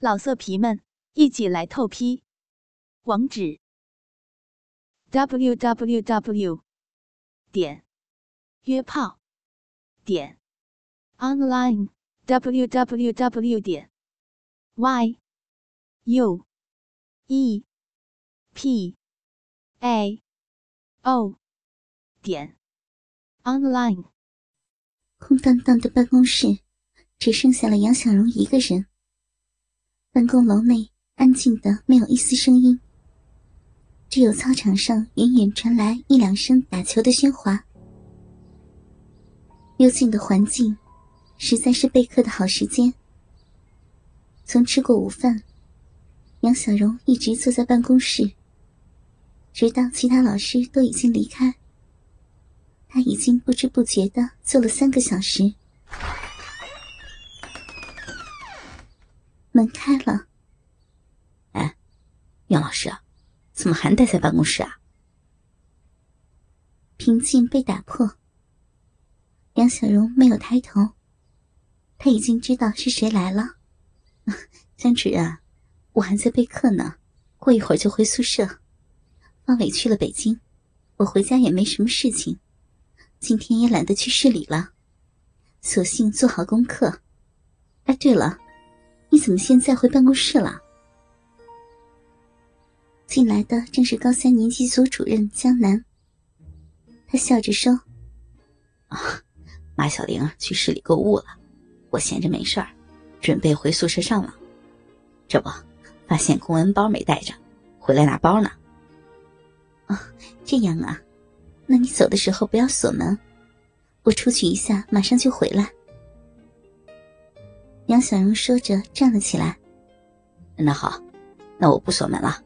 老色皮们，一起来透批！网址：w w w 点约炮点 online w w w 点 y u e p a o 点 online。空荡荡的办公室，只剩下了杨小荣一个人。办公楼内安静的没有一丝声音，只有操场上远远传来一两声打球的喧哗。幽静的环境，实在是备课的好时间。从吃过午饭，杨小荣一直坐在办公室，直到其他老师都已经离开，他已经不知不觉的坐了三个小时。门开了，哎，杨老师，怎么还待在办公室啊？平静被打破。杨小荣没有抬头，他已经知道是谁来了。江主任，我还在备课呢，过一会儿就回宿舍。方伟去了北京，我回家也没什么事情，今天也懒得去市里了，索性做好功课。哎，对了。你怎么现在回办公室了？进来的正是高三年级组主任江南。他笑着说：“啊，马小玲去市里购物了，我闲着没事儿，准备回宿舍上网。这不，发现公文包没带着，回来拿包呢。哦，这样啊，那你走的时候不要锁门，我出去一下，马上就回来。”杨小荣说着，站了起来。那好，那我不锁门了。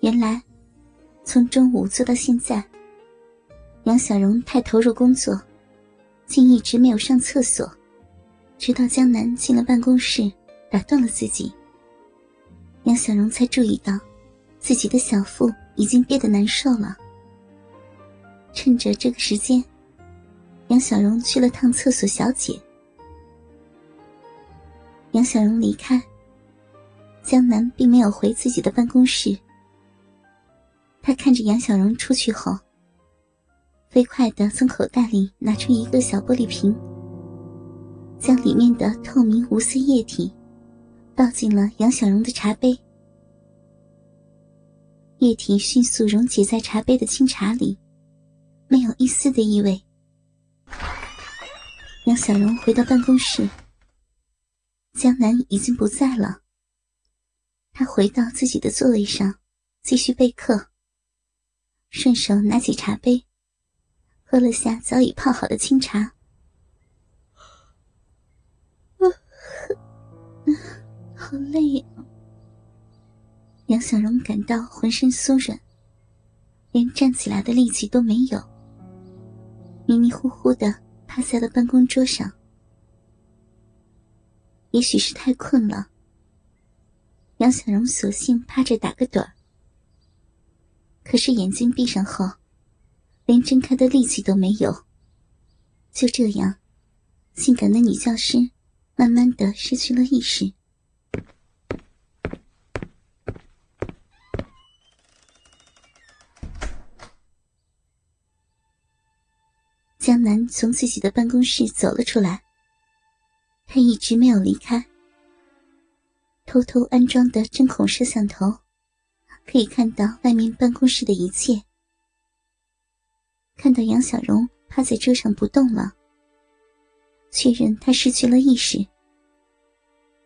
原来，从中午做到现在，杨小荣太投入工作，竟一直没有上厕所，直到江南进了办公室，打断了自己。杨小荣才注意到，自己的小腹已经憋得难受了。趁着这个时间，杨小荣去了趟厕所小姐。杨小荣离开，江南并没有回自己的办公室。他看着杨小荣出去后，飞快的从口袋里拿出一个小玻璃瓶，将里面的透明无色液体倒进了杨小荣的茶杯。液体迅速溶解在茶杯的清茶里，没有一丝的异味。杨小荣回到办公室。江南已经不在了。他回到自己的座位上，继续备课。顺手拿起茶杯，喝了下早已泡好的清茶。好累啊！杨小荣感到浑身酥软，连站起来的力气都没有，迷迷糊糊的趴在了办公桌上。也许是太困了，杨小荣索性趴着打个盹儿。可是眼睛闭上后，连睁开的力气都没有。就这样，性感的女教师慢慢的失去了意识。江南从自己的办公室走了出来。他一直没有离开。偷偷安装的针孔摄像头，可以看到外面办公室的一切。看到杨小荣趴在桌上不动了，确认他失去了意识，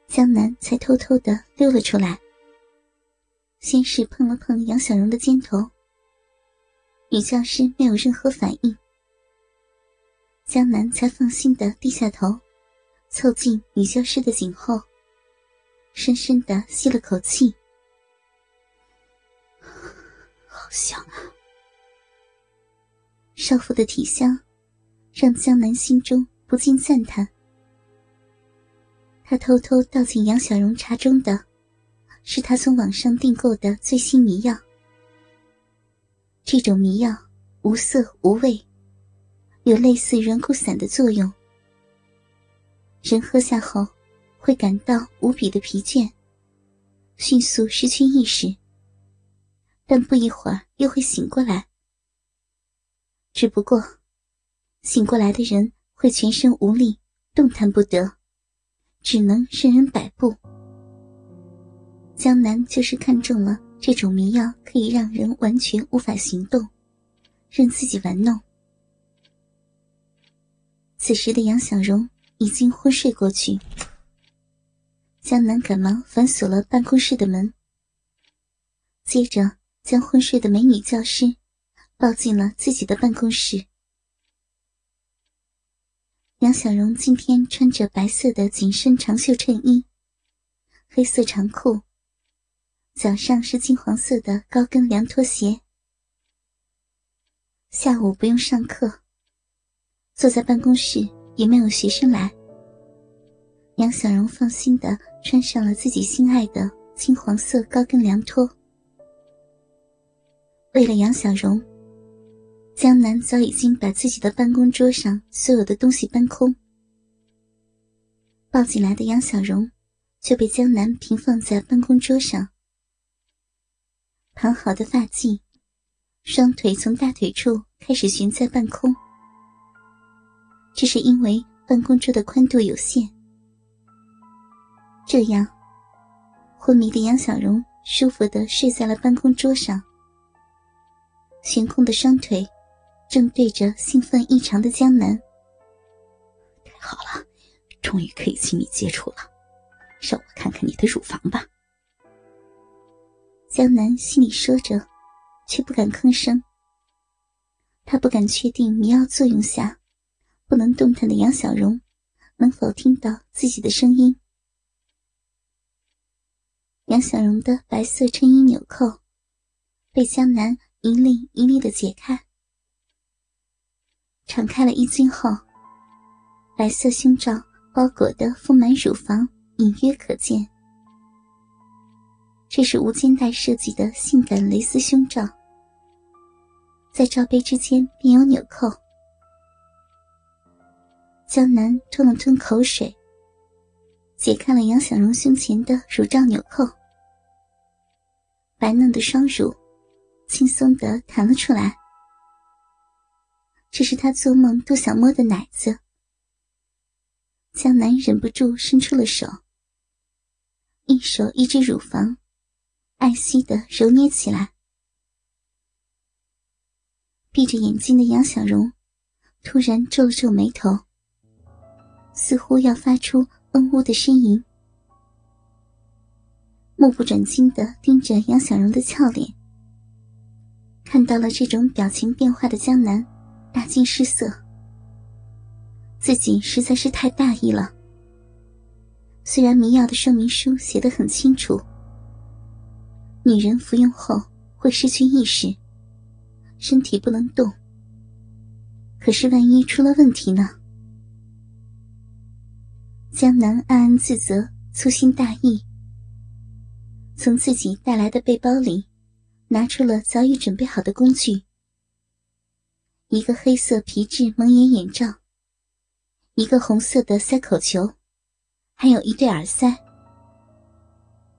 江南才偷偷的溜了出来。先是碰了碰杨小荣的肩头，女教师没有任何反应，江南才放心的低下头。凑近女教师的颈后，深深的吸了口气，好香啊！少妇的体香让江南心中不禁赞叹。他偷偷倒进杨小荣茶中的，是他从网上订购的最新迷药。这种迷药无色无味，有类似软骨散的作用。人喝下后，会感到无比的疲倦，迅速失去意识，但不一会儿又会醒过来。只不过，醒过来的人会全身无力，动弹不得，只能任人摆布。江南就是看中了这种迷药，可以让人完全无法行动，任自己玩弄。此时的杨小荣已经昏睡过去，江南赶忙反锁了办公室的门，接着将昏睡的美女教师抱进了自己的办公室。杨小荣今天穿着白色的紧身长袖衬衣，黑色长裤。脚上是金黄色的高跟凉拖鞋。下午不用上课，坐在办公室也没有学生来。杨小荣放心的穿上了自己心爱的金黄色高跟凉拖。为了杨小荣，江南早已经把自己的办公桌上所有的东西搬空。抱进来的杨小荣就被江南平放在办公桌上。盘好的发髻，双腿从大腿处开始悬在半空。这是因为办公桌的宽度有限。这样，昏迷的杨小荣舒服的睡在了办公桌上，悬空的双腿正对着兴奋异常的江南。太好了，终于可以亲密接触了，让我看看你的乳房吧。江南心里说着，却不敢吭声。他不敢确定迷药作用下不能动弹的杨小荣能否听到自己的声音。杨小荣的白色衬衣纽扣被江南一粒一粒的解开，敞开了衣襟后，白色胸罩包裹的丰满乳房隐约可见。这是无肩带设计的性感蕾丝胸罩，在罩杯之间便有纽扣。江南吞了吞口水，解开了杨小荣胸前的乳罩纽扣，白嫩的双乳轻松的弹了出来。这是他做梦都想摸的奶子。江南忍不住伸出了手，一手一只乳房。爱惜的揉捏起来，闭着眼睛的杨小荣突然皱了皱眉头，似乎要发出嗯呜的呻吟，目不转睛的盯着杨小荣的俏脸。看到了这种表情变化的江南，大惊失色，自己实在是太大意了。虽然迷药的说明书写得很清楚。女人服用后会失去意识，身体不能动。可是万一出了问题呢？江南暗暗自责，粗心大意，从自己带来的背包里拿出了早已准备好的工具：一个黑色皮质蒙眼眼罩，一个红色的塞口球，还有一对耳塞。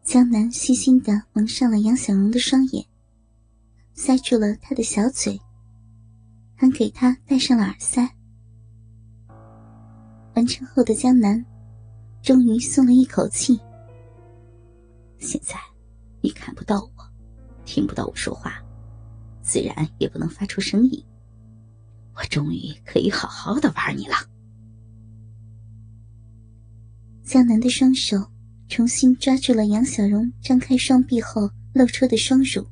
江南细心的蒙上了杨小荣的双眼，塞住了他的小嘴，还给他戴上了耳塞。完成后的江南，终于松了一口气。现在，你看不到我，听不到我说话，自然也不能发出声音。我终于可以好好的玩你了。江南的双手。重新抓住了杨小荣张开双臂后露出的双乳，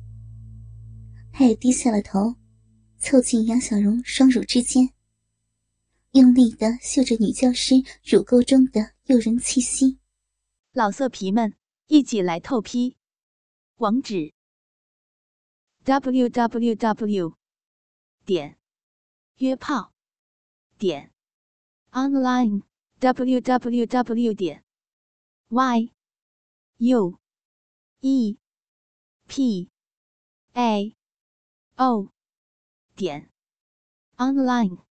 他也低下了头，凑近杨小荣双乳之间，用力的嗅着女教师乳沟中的诱人气息。老色皮们，一起来透批！网址：w w w. 点约炮点 online w w w. 点 y u e p a o 点 online。